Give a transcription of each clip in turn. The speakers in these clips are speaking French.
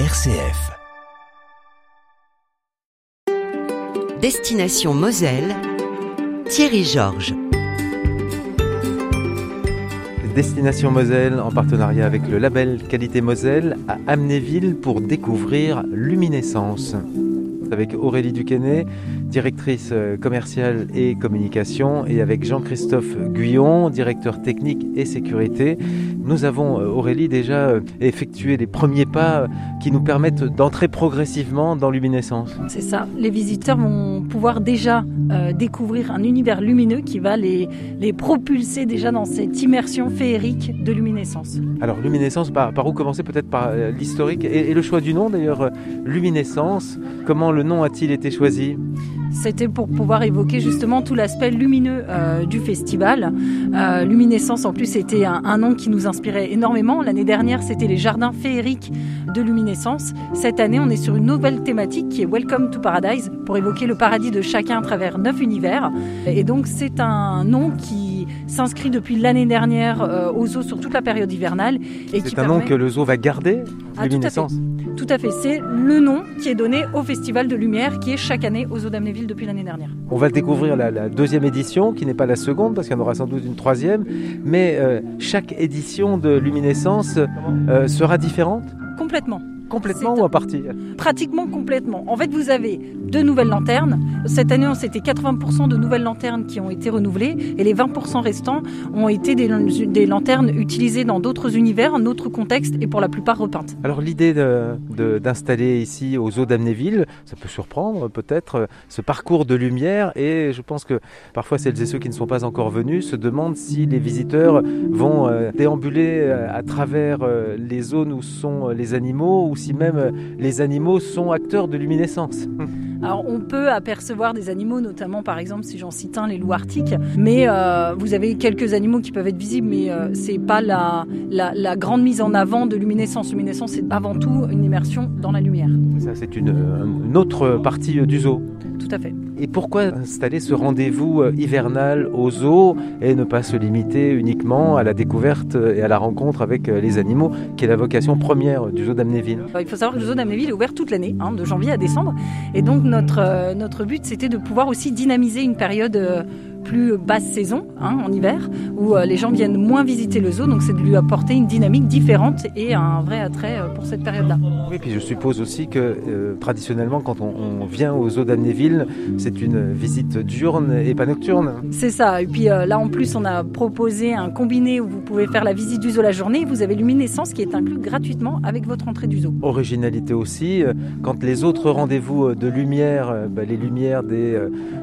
RCF. Destination Moselle, Thierry Georges. Destination Moselle en partenariat avec le label Qualité Moselle à Amnéville pour découvrir Luminescence. Avec Aurélie Duquesnet, directrice euh, commerciale et communication, et avec Jean-Christophe Guyon, directeur technique et sécurité. Nous avons, euh, Aurélie, déjà euh, effectué les premiers pas qui nous permettent d'entrer progressivement dans Luminescence. C'est ça. Les visiteurs vont pouvoir déjà découvrir un univers lumineux qui va les, les propulser déjà dans cette immersion féerique de luminescence. Alors, luminescence, par, par où commencer? Peut-être par l'historique et, et, le choix du nom d'ailleurs. Luminescence, comment le nom a-t-il été choisi? C'était pour pouvoir évoquer justement tout l'aspect lumineux euh, du festival. Euh, Luminescence, en plus, c'était un, un, nom qui nous inspirait énormément. L'année dernière, c'était les jardins féeriques de Luminescence. Cette année, on est sur une nouvelle thématique qui est Welcome to Paradise, pour évoquer le paradis de chacun à travers neuf univers. Et donc, c'est un nom qui s'inscrit depuis l'année dernière euh, au zoo sur toute la période hivernale. C'est un permet... nom que le zoo va garder, ah, Luminescence tout à fait. C'est le nom qui est donné au Festival de Lumière qui est chaque année au Zoo d'Amnéville depuis l'année dernière. On va découvrir la, la deuxième édition qui n'est pas la seconde parce qu'il y en aura sans doute une troisième. Mais euh, chaque édition de Luminescence euh, sera différente? Complètement. Complètement ou à partie? Pratiquement complètement. En fait, vous avez deux nouvelles lanternes. Cette année, c'était 80% de nouvelles lanternes qui ont été renouvelées et les 20% restants ont été des, lanternes utilisées dans d'autres univers, en autre contexte et pour la plupart repeintes. Alors l'idée d'installer de, ici aux eaux d'Amnéville, ça peut surprendre peut-être ce parcours de lumière et je pense que parfois celles et ceux qui ne sont pas encore venus se demandent si les visiteurs vont euh, déambuler euh, à travers euh, les zones où sont les animaux ou si même les animaux sont acteurs de luminescence. On peut apercevoir des animaux, notamment par exemple si j'en cite un, les loups arctiques, mais euh, vous avez quelques animaux qui peuvent être visibles, mais euh, c'est pas la, grande mise en avant de luminescence. Luminescence c'est avant tout une immersion dans la lumière. C'est une, une autre partie du zoo. Tout à fait. Et pourquoi installer ce rendez-vous euh, hivernal au zoo et ne pas se limiter uniquement à la découverte et à la rencontre avec les animaux, qui est la vocation première du zoo d'Amnéville? Il faut savoir que le zoo d'Amnéville est ouvert toute l'année, hein, de janvier à décembre, et donc notre, euh, notre but c'était de pouvoir aussi dynamiser une période euh, plus basse saison, hein, en hiver, où euh, les gens viennent moins visiter le zoo, donc c'est de lui apporter une dynamique différente et un vrai attrait euh, pour cette période-là. Oui, puis je suppose aussi que euh, traditionnellement, quand on, on, vient au zoo d'Amnéville, c'est une visite diurne et pas nocturne. C'est ça, et puis euh, là en plus on a proposé un combiné où vous pouvez faire la visite du zoo la journée, et vous avez Luminescence qui est inclus gratuitement avec votre entrée du zoo. Originalité aussi, quand les autres rendez-vous de lumière, bah, les lumières des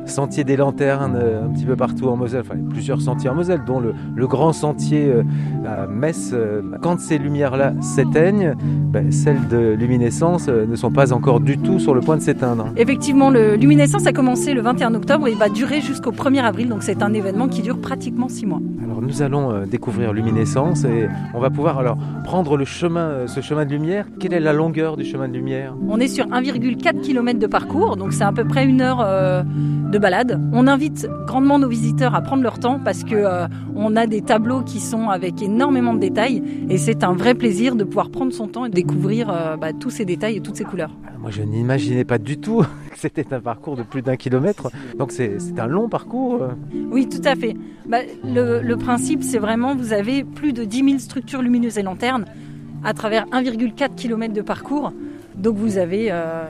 sentiers des lanternes, un petit peu partout en Moselle, enfin plusieurs sentiers en Moselle, dont le, le grand sentier euh, à Metz. Euh, quand ces lumières-là s'éteignent, ben, celles de luminescence euh, ne sont pas encore du tout sur le point de s'éteindre. Effectivement, le luminescence a commencé le 21 octobre et il va durer jusqu'au 1er avril, donc c'est un événement qui dure pratiquement 6 mois. Alors nous allons découvrir luminescence et on va pouvoir alors prendre le chemin, ce chemin de lumière. Quelle est la longueur du chemin de lumière? On est sur 1,4 km de parcours, donc c'est à peu près une heure de balade. On invite grandement nos visiteurs à prendre leur temps parce que euh, on a des tableaux qui sont avec énormément de détails et c'est un vrai plaisir de pouvoir prendre son temps et découvrir euh, bah, tous ces détails et toutes ces couleurs. Moi je n'imaginais pas du tout que c'était un parcours de plus d'un kilomètre, donc c'est un long parcours. Oui tout à fait. Bah, le, le principe c'est vraiment vous avez plus de 10 000 structures lumineuses et lanternes à travers 1,4 km de parcours, donc vous avez euh,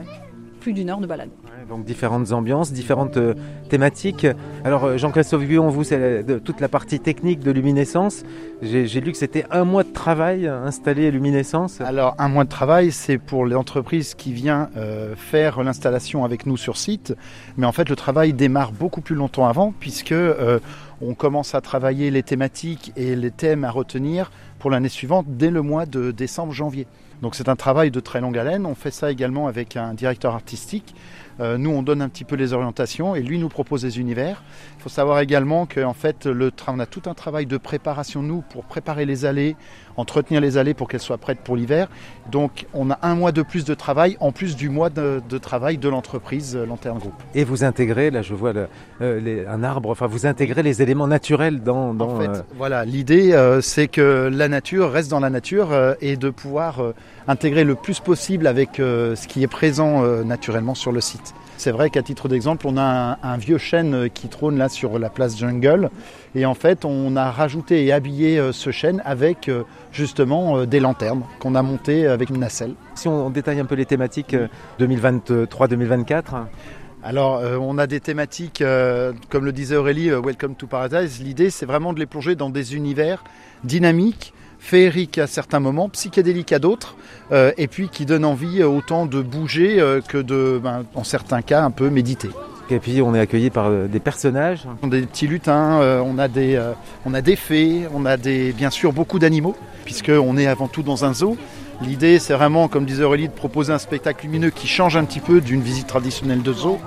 plus d'une heure de balade. Donc différentes ambiances, différentes euh, thématiques. Alors euh, Jean-Christophe Guyon, vous, c'est toute la partie technique de luminescence. J'ai lu que c'était un mois de travail installer luminescence. Alors un mois de travail, c'est pour l'entreprise qui vient euh, faire l'installation avec nous sur site. Mais en fait, le travail démarre beaucoup plus longtemps avant, puisque euh, on commence à travailler les thématiques et les thèmes à retenir pour l'année suivante dès le mois de décembre-janvier. Donc c'est un travail de très longue haleine. On fait ça également avec un directeur artistique. Euh, nous, on donne un petit peu les orientations et lui nous propose des univers. Il faut savoir également qu'en fait, le on a tout un travail de préparation, nous, pour préparer les allées. entretenir les allées pour qu'elles soient prêtes pour l'hiver. Donc on a un mois de plus de travail en plus du mois de, de travail de l'entreprise euh, Lanterne Group. Et vous intégrez, là je vois le, euh, les- un arbre, enfin vous intégrez les éléments naturels dans... dans En fait, euh, voilà, l'idée euh, c'est que la nature reste dans la nature et de pouvoir intégrer le plus possible avec ce qui est présent naturellement sur le site. C'est vrai qu'à titre d'exemple, on a un, un vieux chêne euh, qui trône là sur la place Jungle et en fait, on a rajouté et habillé euh, ce chêne avec euh, justement des lanternes qu'on a montées avec une nacelle. si on, détaille un peu les thématiques euh, 2023-2024, Alors, euh, on a des thématiques, euh, comme le disait Aurélie, euh, Welcome to Paradise. L'idée, c'est vraiment de les plonger dans des univers dynamiques, féeriques à certains moments, psychédéliques à d'autres, euh, et puis qui donnent envie euh, autant de bouger euh, que de, ben, en certains cas, un peu méditer. et puis on est accueilli par des personnages. On a des petits lutins, euh, on, a des, euh, on a des fées, on a des, bien sûr beaucoup d'animaux, puisqu'on est avant tout dans un zoo. L'idée, c'est vraiment, comme disait Aurélie, de proposer un spectacle lumineux qui change un petit peu d'une visite traditionnelle de zoo.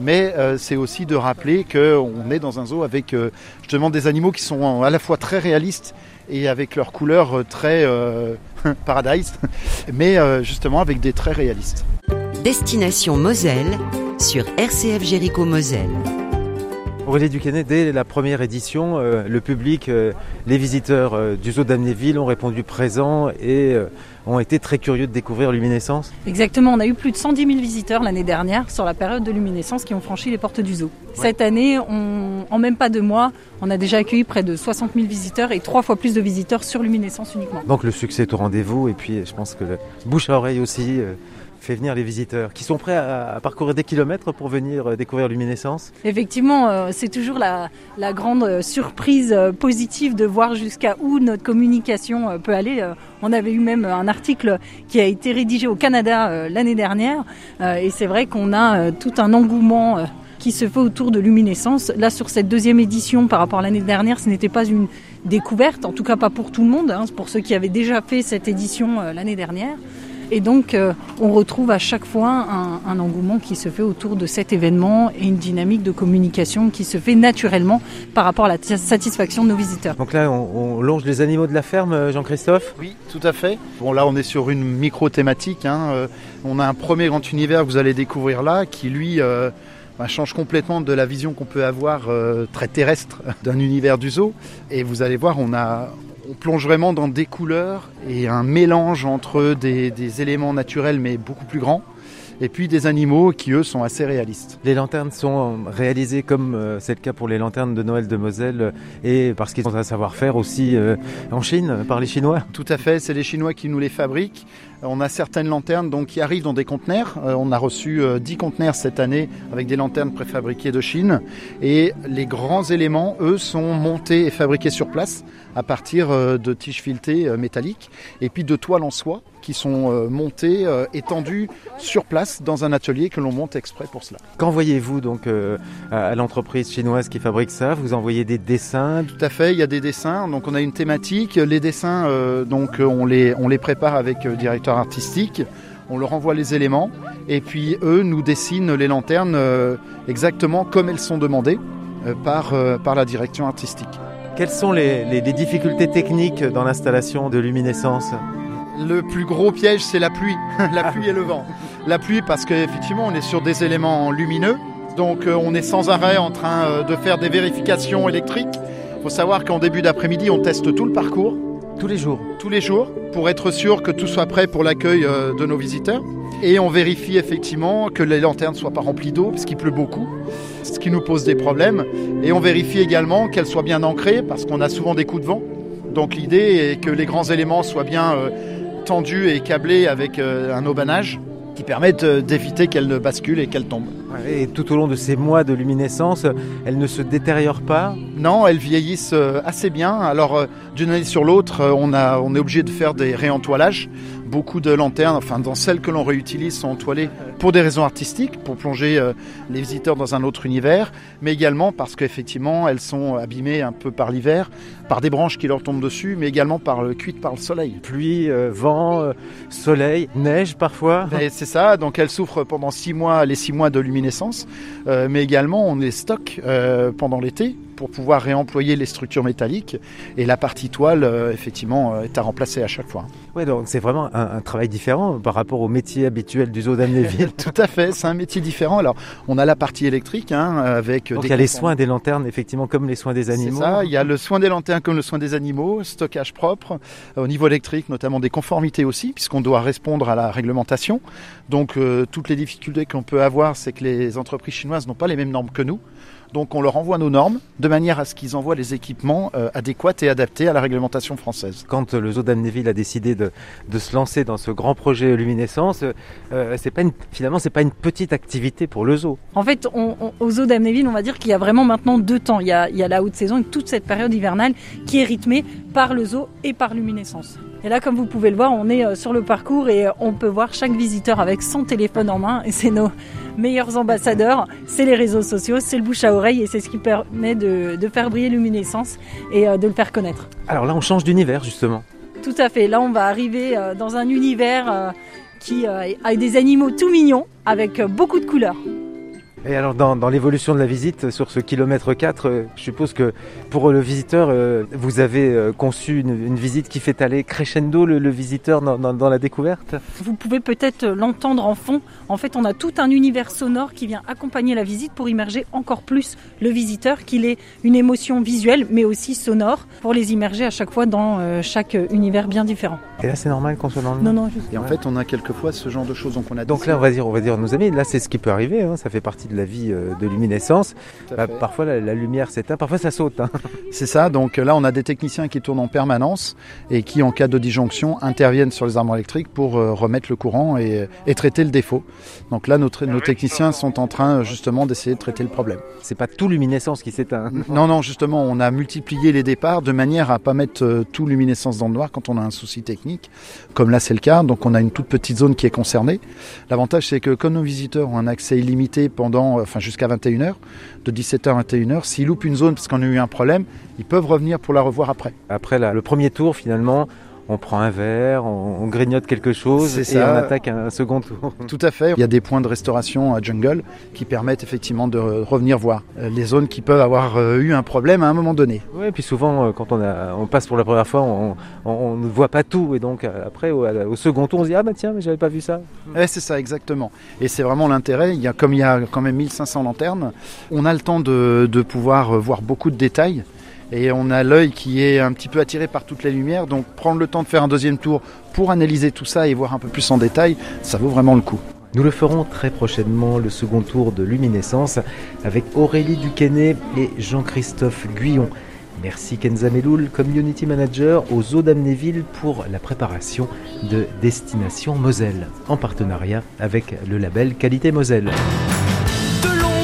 Mais euh, c'est aussi de rappeler qu'on est dans un zoo avec justement des animaux qui sont à la fois très réalistes et avec leurs couleurs euh, très euh, paradise, mais euh, justement avec des traits réalistes. Destination Moselle sur RCF Jéricho Moselle. Aurélie Duquesnet, dès la première édition, euh, le public, euh, les visiteurs euh, du zoo d'Amnéville ont répondu présent et ont été très curieux de découvrir Luminescence. Exactement, on a eu plus de 110 000 visiteurs l'année dernière sur la période de luminescence qui ont franchi les portes du zoo. Cette année, on, en même pas deux mois, on a déjà accueilli près de 60 000 visiteurs et trois fois plus de visiteurs sur luminescence uniquement. Donc le succès est au rendez-vous et puis je pense que le bouche à oreille aussi fait venir les visiteurs qui sont prêts à, parcourir des kilomètres pour venir euh, découvrir Luminescence. Effectivement, euh, c'est toujours la, grande euh, surprise positive de voir jusqu'à où notre communication peut aller. On avait eu même un article qui a été rédigé au Canada l'année dernière et c'est vrai qu'on a tout un engouement qui se fait autour de Luminescence. Là, sur cette deuxième édition, par rapport à l'année dernière, ce n'était pas une découverte, en tout cas pas pour tout le monde, hein, pour ceux qui avaient déjà fait cette édition l'année dernière. Et donc, euh, on retrouve à chaque fois un, un engouement qui se fait autour de cet événement et une dynamique de communication qui se fait naturellement par rapport à la satisfaction de nos visiteurs. Donc là on, on longe les animaux de la ferme, euh, Jean-Christophe? Oui, tout à fait. Bon, là, on est sur une micro-thématique. hein. Euh, on a un premier grand univers que vous allez découvrir là, qui lui euh, bah, change complètement de la vision qu'on peut avoir euh, très terrestre d'un univers du zoo. Et vous allez voir, on a, on plonge vraiment dans des couleurs et un mélange entre des, des éléments naturels mais beaucoup plus grands, et puis des animaux qui eux sont assez réalistes. Les lanternes sont réalisées comme euh, c'est le cas pour les lanternes de Noël de Moselle euh, et parce qu'ils ont un savoir-faire aussi euh, en Chine par les Chinois. Tout à fait, c'est les Chinois qui nous les fabriquent. Euh, On a certaines lanternes qui arrivent dans des conteneurs. Euh, on a reçu euh, 10 conteneurs cette année avec des lanternes préfabriquées de Chine. Et les grands éléments, eux, sont montés et fabriqués sur place à partir euh, de tiges filetées euh, métalliques et puis de toiles en soie qui sont euh, montées, euh, étendues sur place dans un atelier que l'on monte exprès pour cela. Qu'envoyez-vous donc euh, à, l'entreprise chinoise qui fabrique ça? Vous envoyez des dessins? Tout à fait, il y a des dessins. Donc on a une thématique. Les dessins, donc on les, on les prépare avec le directeur artistique. On leur envoie les éléments et puis eux nous dessinent les lanternes exactement comme elles sont demandées par, par la direction artistique. Quelles sont les, les- les difficultés techniques dans l'installation de luminescence? Le plus gros piège, c'est la pluie. la pluie et le vent. La pluie parce qu'effectivement, on est sur des éléments lumineux. Donc, euh, on est sans arrêt en train euh, de faire des vérifications électriques. Il faut savoir qu'en début d'après-midi, on teste tout le parcours, tous les jours. tous les jours, pour être sûr que tout soit prêt pour l'accueil euh, de nos visiteurs. Et on vérifie effectivement que les lanternes ne soient pas remplies d'eau, parce qu'il pleut beaucoup, ce qui nous pose des problèmes. Et on vérifie également qu'elles soient bien ancrées, parce qu'on a souvent des coups de vent. Donc l'idée est que les grands éléments soient bien tendus et câblés avec euh, un aubanage qui permette euh, d'éviter qu'elles ne basculent et qu'elles tombent. Et tout au long de ces mois de luminescence, elles ne se détériorent pas? Non, elles vieillissent euh, assez bien. Alors d'une année sur l'autre, on, a, on est obligé de faire des réentoilages. Beaucoup de lanternes, enfin dans celles que l'on réutilise, sont entoilées pour des raisons artistiques, pour plonger euh, les visiteurs dans un autre univers, mais également parce qu'effectivement elles sont abîmées un peu par l'hiver, par des branches qui leur tombent dessus, mais également par le cuite par le soleil. Pluie, euh, vent, euh, soleil, neige parfois. Et C'est ça, donc elles souffrent pendant six mois, les six mois de luminescence, mais également on les stocke pendant l'été pour pouvoir réemployer les structures métalliques. Et la partie toile, euh, effectivement, euh, est à remplacer à chaque fois. Ouais, donc c'est vraiment un, un, travail différent par rapport au métier habituel du zoo d'Amnéville. Tout à fait, c'est un métier différent. Alors, on a la partie électrique hein, avec. Donc il y a les soins des lanternes, effectivement, comme les soins des animaux. Ça, il y a le soin des lanternes comme le soin des animaux, stockage propre, au niveau électrique, notamment des conformités aussi, puisqu'on doit répondre à la réglementation. Donc, euh, toutes les difficultés qu'on peut avoir, c'est que les entreprises chinoises n'ont pas les mêmes normes que nous. Donc on leur envoie nos normes de manière à ce qu'ils envoient les équipements euh, adéquats et adaptés à la réglementation française. Quand le zoo d'Amnéville a décidé de, de, se lancer dans ce grand projet luminescence, euh, c'est pas une, finalement c'est pas une petite activité pour le zoo. En fait, on, on, au zoo d'Amnéville, on va dire qu'il y a vraiment maintenant deux temps. Il y a, il y a la haute saison et toute cette période hivernale qui est rythmée par le zoo et par luminescence. Et là, comme vous pouvez le voir, on est euh, sur le parcours et on peut voir chaque visiteur avec son téléphone en main. Et c'est nos meilleurs ambassadeurs, c'est les réseaux sociaux, c'est le bouche à oreille et c'est ce qui permet de, de faire briller Luminescence et euh, de le faire connaître. Alors là, on change d'univers justement. Tout à fait. Là, on va arriver euh, dans un univers qui a des animaux tout mignons avec beaucoup de couleurs. Et alors dans, dans l'évolution de la visite sur ce kilomètre 4, euh, je suppose que pour le visiteur, euh, vous avez euh, conçu une, une, visite qui fait aller crescendo le, le visiteur dans, dans, dans, la découverte? Vous pouvez peut-être l'entendre en fond. En fait, on a tout un univers sonore qui vient accompagner la visite pour immerger encore plus le visiteur, qu'il ait une émotion visuelle mais aussi sonore pour les immerger à chaque fois dans euh, chaque univers bien différent. Et là, c'est normal qu'on soit dans le Non, non, juste. Et en fait, on a quelquefois ce genre de choses. Donc, on a donc là, on va dire, on va dire, nos amis, là, c'est ce qui peut arriver. Hein, ça fait partie de la vie euh, de luminescence. Bah, parfois la, la lumière s'éteint, parfois ça saute. Hein. C'est ça, donc là on a des techniciens qui tournent en permanence et qui en cas de disjonction interviennent sur les armoires électriques pour euh, remettre le courant et, et, traiter le défaut. Donc là nos, nos techniciens sont en train justement d'essayer de traiter le problème. C'est pas tout luminescence qui s'éteint. Non, non, justement on a multiplié les départs de manière à pas mettre euh, tout luminescence dans le noir quand on a un souci technique, comme là c'est le cas, donc on a une toute petite zone qui est concernée. L'avantage c'est que comme nos visiteurs ont un accès illimité pendant, enfin jusqu'à 21h, de 17h à 21h. S'ils loupent une zone parce qu'on a eu un problème, ils peuvent revenir pour la revoir après. Après le premier tour, finalement, on prend un verre, on, on grignote quelque chose et ça. on attaque un, un, second tour. Tout à fait. Il y a des points de restauration à Jungle qui permettent effectivement de revenir voir les zones qui peuvent avoir eu un problème à un moment donné. Oui, et puis souvent quand on, a, on passe pour la première fois, on, on, ne voit pas tout et donc après au, au, second tour, on se dit ah bah tiens, mais j'avais pas vu ça. Ouais, c'est ça exactement. Et c'est vraiment l'intérêt. Il y a comme il y a quand même 1500 lanternes, on a le temps de, de pouvoir voir beaucoup de détails et on a l'œil qui est un petit peu attiré par toutes les lumières. Donc prendre le temps de faire un deuxième tour pour analyser tout ça et voir un peu plus en détail, ça vaut vraiment le coup. Nous le ferons très prochainement, le second tour de Luminescence, avec Aurélie Duquesnet et Jean-Christophe Guyon. Merci Kenza Meloul, Community Manager au Zoo d'Amnéville pour la préparation de Destination Moselle, en partenariat avec le label Qualité Moselle. De